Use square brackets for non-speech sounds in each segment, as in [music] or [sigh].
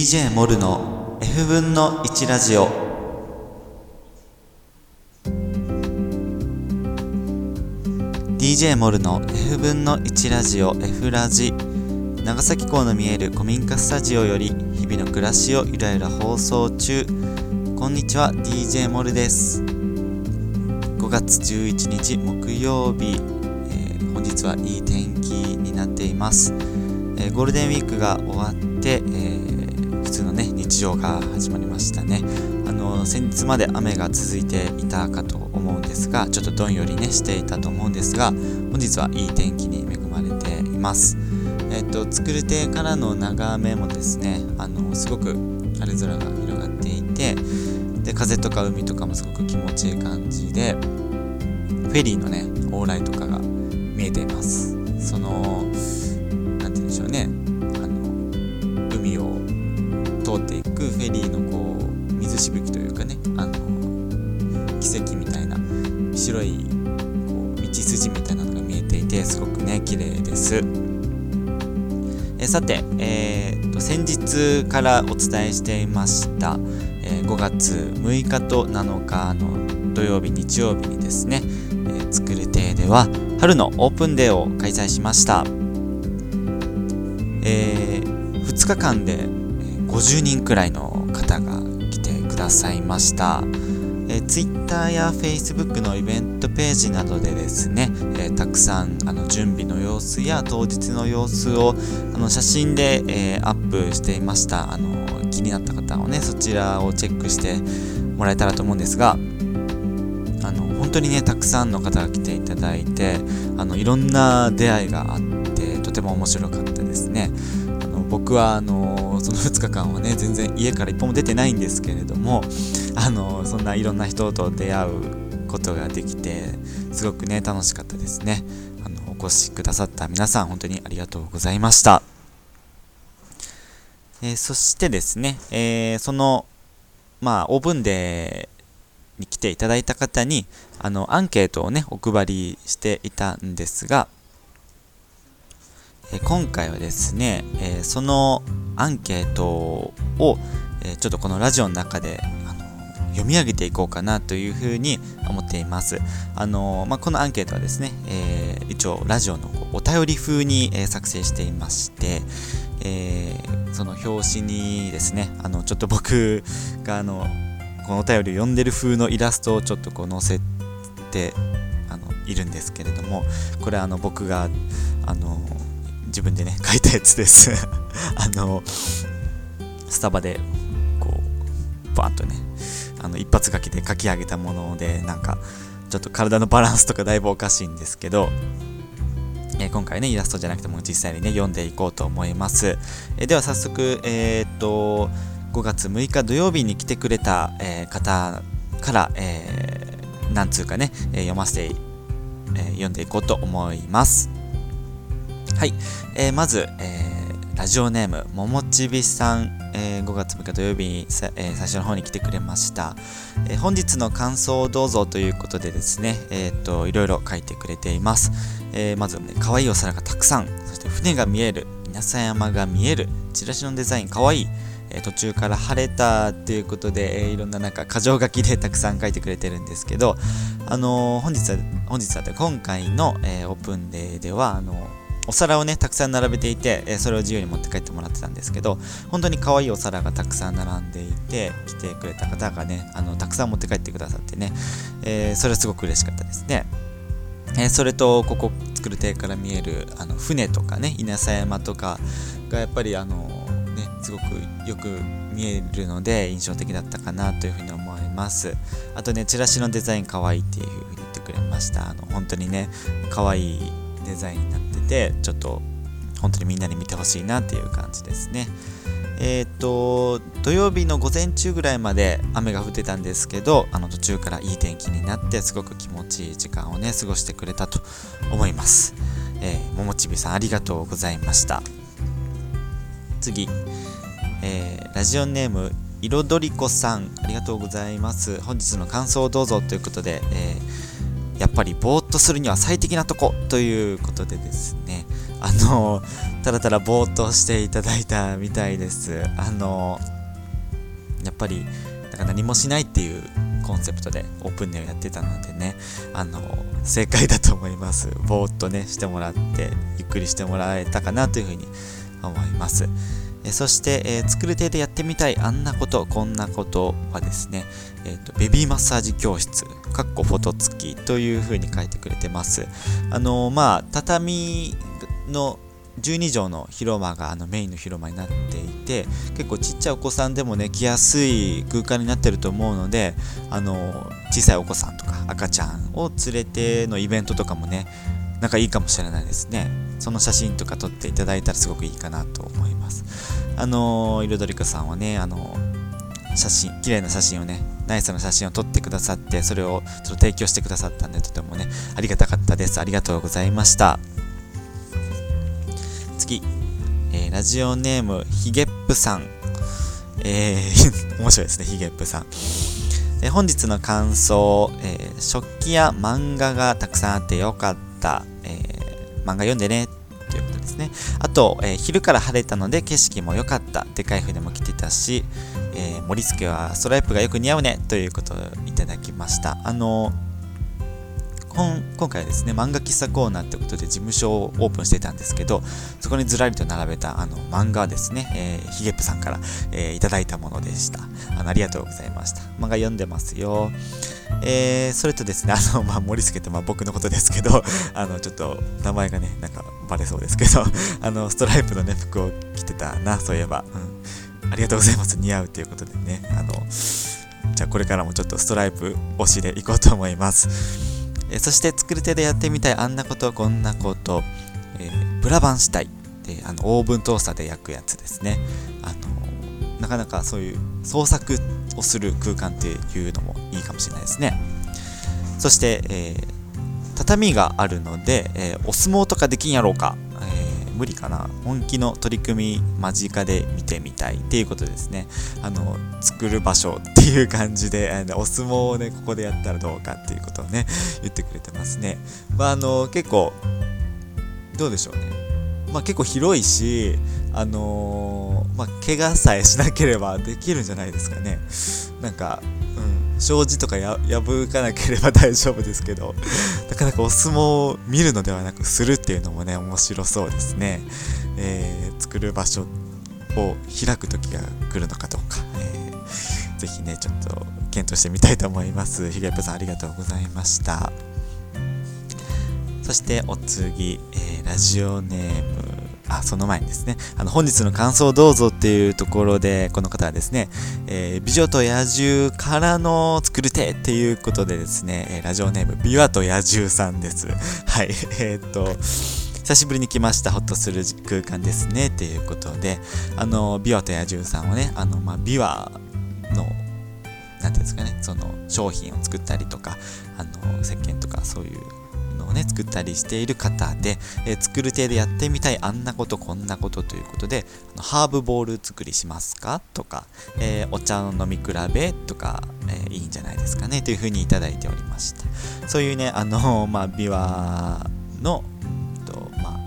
DJ モルの F 分の1ラジオ「DJ モルの F 分の1ラジオ F ラジ」長崎港の見える古民家スタジオより日々の暮らしをゆらゆら放送中。こんにちは DJ モルです。5月11日木曜日、えー本日はいい天気になっています、えーゴールデンウィークが終わって、えー普通のね日常が始まりましたね。あの先日まで雨が続いていたかと思うんですがちょっとどんよりねしていたと思うんですが本日はいい天気に恵まれています。えっと作る手からの眺めもですねあのすごく晴れ空が広がっていてで風とか海とかもすごく気持ちいい感じでフェリーのね往来とかが見えています。その白いこう道筋みたいなのが見えていてすごくね綺麗です。えさて、えーと先日からお伝えしていました、え5月6日と7日の土曜日日曜日にですね、えー作る亭では春のオープンデーを開催しました、え2日間で50人くらいの方が来てくださいました、えー、Twitter や Facebook のイベントページなどでですね、えーたくさんあの準備の様子や当日の様子をあの写真で、えーアップしていました。あの気になった方はねそちらをチェックしてもらえたらと思うんですがあの本当にねたくさんの方が来ていただいてあのいろんな出会いがあってとても面白かったですね。あの僕はあのその2日間はね全然家から一歩も出てないんですけれどもあのそんないろんな人と出会うことができてすごくね楽しかったですね。あのお越しくださった皆さん本当にありがとうございました。えーそしてですね、えーその、まあ、オープンデーに来ていただいた方に、あの、アンケートをね、お配りしていたんですが、えー今回はですね、えそのアンケートを、えちょっとこのラジオの中で、あの読み上げていこうかなというふうに思っています。あのまあ、このアンケートはですね、えー一応ラジオのお便り風に、えー作成していまして、えーその表紙にですねあのちょっと僕があのこのお便りを読んでる風のイラストをちょっとこう載せてあのいるんですけれどもこれあの僕があの自分でね [laughs] 書いたやつです [laughs] あのスタバでこうバーンとねあの一発書きで書き上げたものでなんかちょっと体のバランスとかだいぶおかしいんですけどえー今回ね、イラストじゃなくても実際にね、読んでいこうと思います。えーでは早速、えーっと、5月6日土曜日に来てくれた、え方から、えー何通かね、え読ませて、え読んでいこうと思います。はい。えまず、えーラジオネーム、ももちびさん、えー5月6日土曜日に、えー最初の方に来てくれました。えー本日の感想をどうぞということでですね、えーっと、いろいろ書いてくれています。えーまず、ね、可愛いお皿がたくさん、そして船が見える、稲佐山が見える、チラシのデザイン可愛い、えー途中から晴れたっていうことで、えーいろんななんか箇条書きでたくさん書いてくれてるんですけど、あのー本日は、本日は今回の、えーオープンデーでは、あのお皿をね、たくさん並べていて、えそれを自由に持って帰ってもらってたんですけど、本当に可愛いお皿がたくさん並んでいて、来てくれた方がね、あの、たくさん持って帰ってくださってね、えそれはすごく嬉しかったですね。えそれとここ作る亭から見えるあの船とかね稲佐山とかがやっぱりあのねすごくよく見えるので印象的だったかなというふうに思いますあとねチラシのデザイン可愛いっていうふうに言ってくれましたあの本当にね可愛いデザインになっててちょっと本当にみんなに見てほしいなっていう感じですね。えっ、と土曜日の午前中ぐらいまで雨が降ってたんですけどあの途中からいい天気になってすごく気持ちいい時間をね過ごしてくれたと思います、えー、ももちびさんありがとうございました。次、えーラジオネームいろどりこさんありがとうございます。本日の感想をどうぞということで、えーやっぱりぼーっとするには最適なとこということでですね。あのただただぼーっとしていただいたみたいです。あのやっぱりなんか何もしないっていうコンセプトでオープンネオやってたのでね。あの正解だと思います。ぼーっとねしてもらってゆっくりしてもらえたかなというふうに思います。えそして、えー、作る手でやってみたいあんなことこんなことはですね、えーと、ベビーマッサージ教室かっこフォト付きというふうに書いてくれてます。あのー、まあ畳の12畳の広間があのメインの広間になっていて結構ちっちゃいお子さんでもね来やすい空間になってると思うのであの小さいお子さんとか赤ちゃんを連れてのイベントとかもねなんかいいかもしれないですね。その写真とか撮っていただいたらすごくいいかなと思います。あの彩りかさんはねあの写真綺麗な写真をねナイスな写真を撮ってくださってそれをちょっと提供してくださったんでとてもねありがたかったです。ありがとうございました。次、えー、ラジオネームひげっぷさん。えー、[laughs] 面白いですねひげっぷさん。え本日の感想、えー、食器や漫画がたくさんあってよかった、えー、漫画読んでねということですね。あと、えー、昼から晴れたので景色も良かった。でかい船も来てたし、えー、森助はストライプがよく似合うねということをいただきました。あの今回はですね、漫画喫茶コーナーってことで事務所をオープンしてたんですけど、そこにずらりと並べたあの漫画ですね、えー、ヒゲップさんから、えー、いただいたものでした。あのありがとうございました。漫画読んでますよ。えー、それとですね、あの、まあ、森助って、まあ、僕のことですけど、[laughs] あの、ちょっと、名前がね、なんか、バレそうですけど、[laughs] あの、ストライプのね、服を着てたな、そういえば。うん。ありがとうございます。似合うということでね、あの、じゃあこれからもちょっとストライプ推しでいこうと思います。えそして作り手でやってみたいあんなことこんなこと、えー、プラバンしたい。であのオーブントースターで焼くやつですね。あのなかなかそういう創作をする空間っていうのもいいかもしれないですね。そして、えー、畳があるので、えー、お相撲とかできんやろうか、無理かな。本気の取り組み間近で見てみたいっていうことですね。あの作る場所っていう感じであのお相撲をねここでやったらどうかっていうことをね言ってくれてますね。まああの結構どうでしょうね。まあ結構広いしあのー、まあ怪我さえしなければできるんじゃないですかね。なんか障子とか破かなければ大丈夫ですけどなかなかお相撲を見るのではなくするっていうのもね面白そうですね、えー、作る場所を開く時が来るのかどうか、えー、ぜひねちょっと検討してみたいと思います。ひげぽさんありがとうございました。そしてお次、えー、ラジオネーム。あ、その前にですね、あの、本日の感想どうぞっていうところで、この方はですね、えー、美女と野獣からの作る手っていうことでですね、ラジオネーム、美和と野獣さんです。[laughs] はい、[laughs] えー、っと、久しぶりに来ました、ほっとする空間ですね、っていうことで、あの、美和と野獣さんはね、あの、まあ、美和の、なんていうんですかね、その商品を作ったりとか、あの、石鹸とかそういうをね、作ったりしている方で、えー、作る手でやってみたいあんなことこんなことということで、ハーブボール作りしますか？とか、えー、お茶の飲み比べとか、えー、いいんじゃないですかね？というふうにいただいておりました。そういうね、あの [laughs] まあ、琵琶の、とま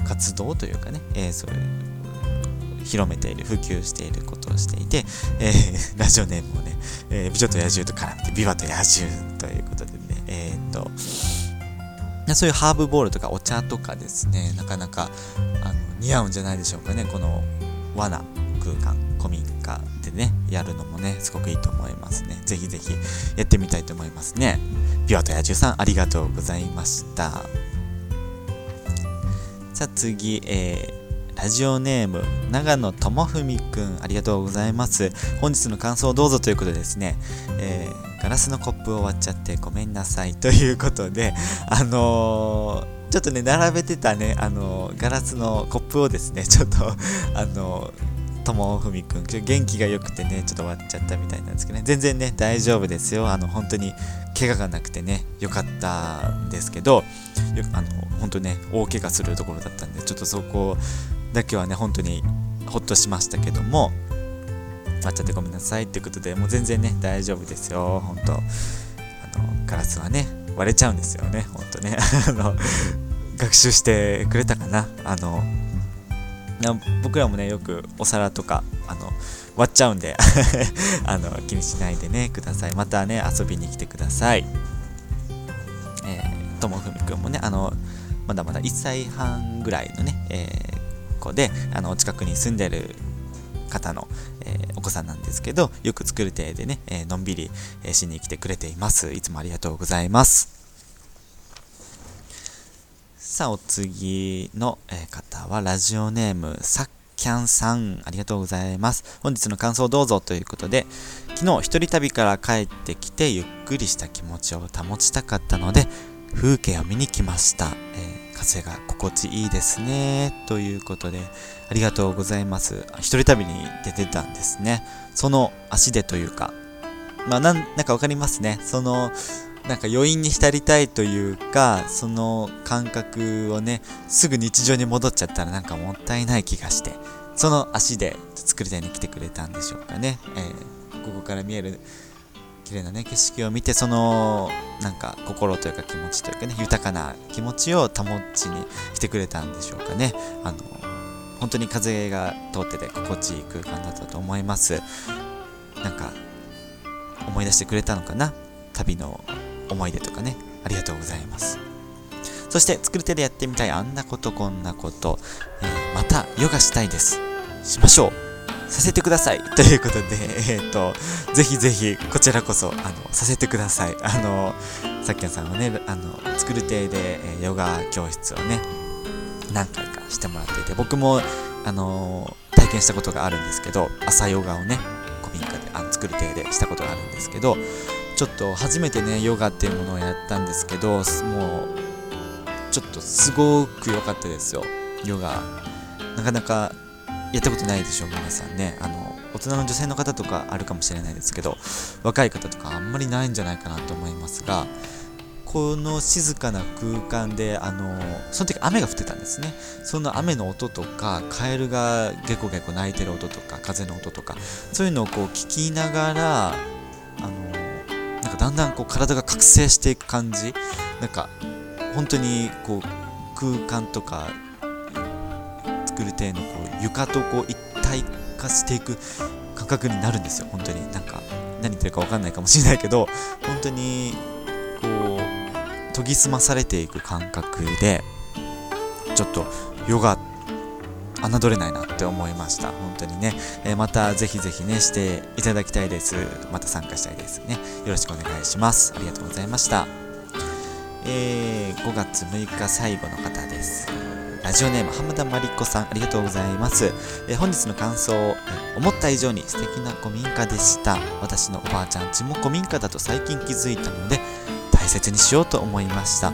あ、活動というかね、えそういう広めている、普及していることをしていて、えー、[laughs] ラジオネームもね、えー、美女と野獣と絡めて、ビワと野獣ということでね、えー、っと、そういうハーブボールとかお茶とかですねなかなかあの似合うんじゃないでしょうかね。この罠空間古民家でねやるのもねすごくいいと思いますね。ぜひぜひやってみたいと思いますね。ビワと野獣さんありがとうございました。さあ次、えーラジオネーム、長野智文くん、ありがとうございます。本日の感想をどうぞということでですね、えー、ガラスのコップを割っちゃってごめんなさいということで、あのー、ちょっとね、並べてたね、あの、ガラスのコップをですね、ちょっと、あの友文くん、元気が良くてね、ちょっと割っちゃったみたいなんですけどね、全然ね、大丈夫ですよ。あの、本当に、怪我がなくてね、良かったんですけど、あの、本当ね、大怪我するところだったんで、ちょっとそこをだけはね、本当にほっとしましたけども、割っちゃってごめんなさいってことで、もう全然ね、大丈夫ですよ、本当あの、ガラスはね、割れちゃうんですよね、ほんとね。[laughs] あの、学習してくれたかな。あの僕らもねよくお皿とかあの割っちゃうんで [laughs] あの気にしないでねください。またね遊びに来てください。えー、ともふみくんもねあのまだまだ1歳半ぐらいのね、えー、子であの近くに住んでる方の、えー、お子さんなんですけどよく作る亭でね、えのんびり、えしに来てくれています。いつもありがとうございます。さあ、お次のえ方は、ラジオネーム、さっきゃんさん、ありがとうございます。本日の感想どうぞ。ということで、昨日一人旅から帰ってきて、ゆっくりした気持ちを保ちたかったので、風景を見に来ました。えー、風が心地いいですね。ということで、ありがとうございます。一人旅に出てたんですね。その足でというか、まあ、なん、なんかわかりますね。その、なんか余韻に浸りたいというかその感覚をねすぐ日常に戻っちゃったらなんかもったいない気がしてその足で作りたいに来てくれたんでしょうかね、えー、ここから見える綺麗なね景色を見てそのなんか心というか気持ちというかね豊かな気持ちを保ちに来てくれたんでしょうかねあの本当に風が通ってて心地いい空間だったと思いますなんか思い出してくれたのかな？旅の思い出とかね、ありがとうございます。そして、作る手でやってみたいあんなことこんなこと、えー、またヨガしたいです。しましょう。させてください。[laughs] ということで、えっ、と、ぜひぜひ、こちらこそ、あの、させてください。あの、さっきのさんはね、あの、作る手で、え、ヨガ教室をね、何回かしてもらっていて、僕も、あの体験したことがあるんですけど、朝ヨガをね、古民家で、あの作る手でしたことがあるんですけど、ちょっと初めてねヨガっていうものをやったんですけどもうちょっとすごく良かったですよヨガなかなかやったことないでしょ皆さんね。あの大人の女性の方とかあるかもしれないですけど若い方とかあんまりないんじゃないかなと思いますがこの静かな空間であのその時雨が降ってたんですね。その雨の音とかカエルがゲコゲコ鳴いてる音とか風の音とかそういうのをこう聞きながらあのなんかだんだんこう体が覚醒していく感じ。なんか本当にこう空間とか作る体のこう床とこう一体化していく感覚になるんですよ本当になんか何言ってるか分かんないかもしれないけど本当にこう研ぎ澄まされていく感覚でちょっとヨガ侮れないなって思いました。本当にね。えー、またぜひぜひね、していただきたいです。また参加したいですね。よろしくお願いします。ありがとうございました。えー、5月6日最後の方です。ラジオネーム浜田真理子さん、ありがとうございます。えー、本日の感想、えー、思った以上に素敵な古民家でした。私のおばあちゃんちも古民家だと最近気づいたので、大切にしようと思いました。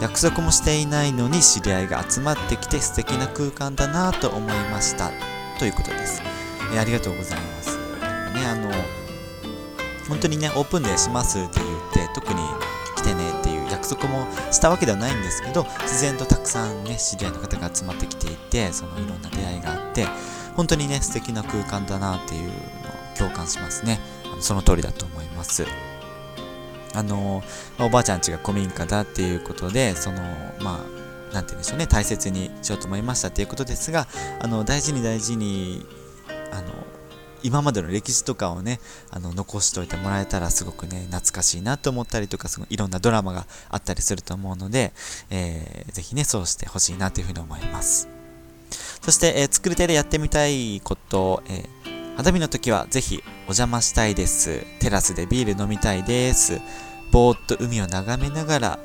約束もしていないのに知り合いが集まってきて素敵な空間だなと思いましたということです、えー、ありがとうございますねあの本当にねオープンデーしますって言って特に来てね約束もしたわけではないんですけど自然とたくさんね知り合いの方が集まってきていてそのいろんな出会いがあって本当にね素敵な空間だなっていうのを共感しますね。その通りだと思います。あの、おばあちゃんちが古民家だっていうことで、その、まあ、なんて言うんでしょうね、大切にしようと思いましたっていうことですが、あの、大事に大事に、あの、今までの歴史とかをね、あの、残しておいてもらえたらすごくね、懐かしいなと思ったりとか、そのいろんなドラマがあったりすると思うので、えー、ぜひね、そうしてほしいなというふうに思います。そして、えー、作り手でやってみたいこと、えー花火の時はぜひお邪魔したいです。テラスでビール飲みたいです。ぼーっと海を眺めながら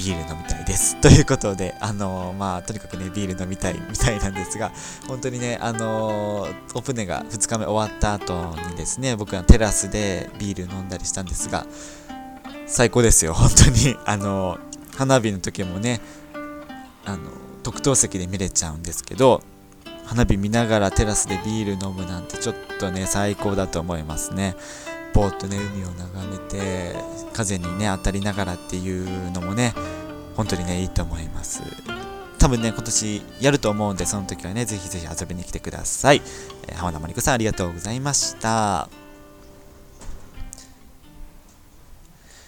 ビール飲みたいです。[laughs] ということで、あのー、まあ、とにかくね、ビール飲みたい [laughs] みたいなんですが、本当にね、あのー、オープンデーが2日目終わった後にですね、僕はテラスでビール飲んだりしたんですが、最高ですよ、[laughs] 本当に。あのー、花火の時もね、あの、特等席で見れちゃうんですけど、花火見ながらテラスでビール飲むなんてちょっとね、最高だと思いますね。ぼーっとね、海を眺めて、風にね、当たりながらっていうのもね、本当にね、いいと思います。多分ね、今年やると思うんで、その時はね、ぜひぜひ遊びに来てください。えー、浜田真理子さん、ありがとうございました。